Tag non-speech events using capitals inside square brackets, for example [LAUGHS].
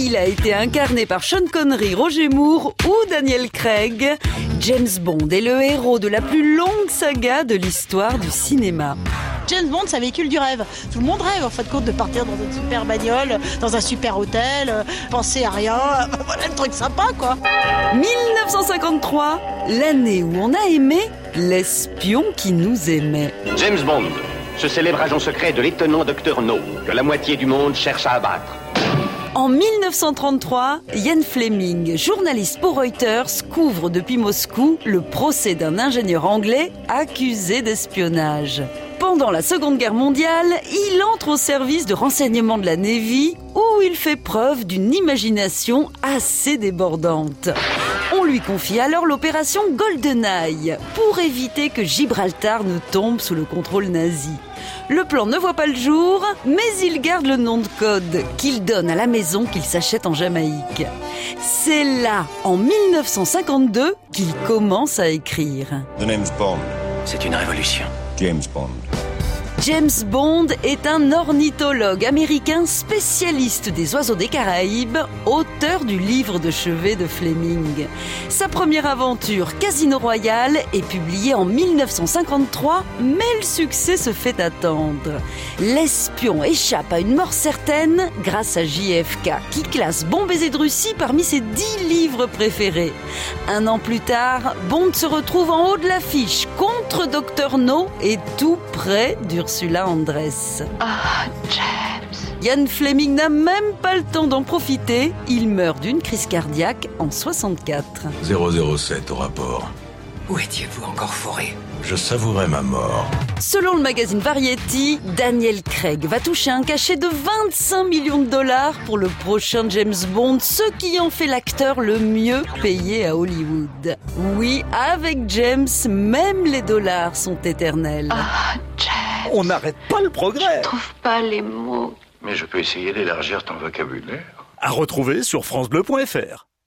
Il a été incarné par Sean Connery, Roger Moore ou Daniel Craig. James Bond est le héros de la plus longue saga de l'histoire du cinéma. James Bond, ça véhicule du rêve. Tout le monde rêve, en fin de compte, de partir dans une super bagnole, dans un super hôtel, euh, penser à rien. [LAUGHS] Voilà le truc sympa, quoi. 1953, l'année où on a aimé l'espion qui nous aimait. James Bond, ce célèbre agent secret de l'étonnant docteur No, que la moitié du monde cherche à abattre. En 1933, Ian Fleming, journaliste pour Reuters, couvre depuis Moscou le procès d'un ingénieur anglais accusé d'espionnage. Pendant la Seconde Guerre mondiale, il entre au service de renseignement de la Navy où il fait preuve d'une imagination assez débordante. Lui confie alors l'opération GoldenEye pour éviter que Gibraltar ne tombe sous le contrôle nazi. Le plan ne voit pas le jour, mais il garde le nom de code qu'il donne à la maison qu'il s'achète en Jamaïque. C'est là, en 1952, qu'il commence à écrire. The name's Bond. C'est une révolution. James Bond. James Bond est un ornithologue américain spécialiste des oiseaux des Caraïbes, auteur du livre de chevet de Fleming. Sa première aventure, Casino Royale, est publiée en 1953, mais le succès se fait attendre. L'espion échappe à une mort certaine grâce à JFK, qui classe Bon baiser de Russie parmi ses dix livres préférés. Un an plus tard, Bond se retrouve en haut de l'affiche contre Dr No et tout près d'Ursula Andress. Ah, James. Ian Fleming n'a même pas le temps d'en profiter. Il meurt d'une crise cardiaque en 64. 007 au rapport. Où étiez-vous encore foré? Je savourais ma mort. Selon le magazine Variety, Daniel Craig va toucher un cachet de 25 millions de dollars pour le prochain James Bond, ce qui en fait l'acteur le mieux payé à Hollywood. Oui, avec James, même les dollars sont éternels. Ah, James. On n'arrête pas le progrès. Je trouve pas les mots. Mais je peux essayer d'élargir ton vocabulaire. À retrouver sur FranceBleu.fr.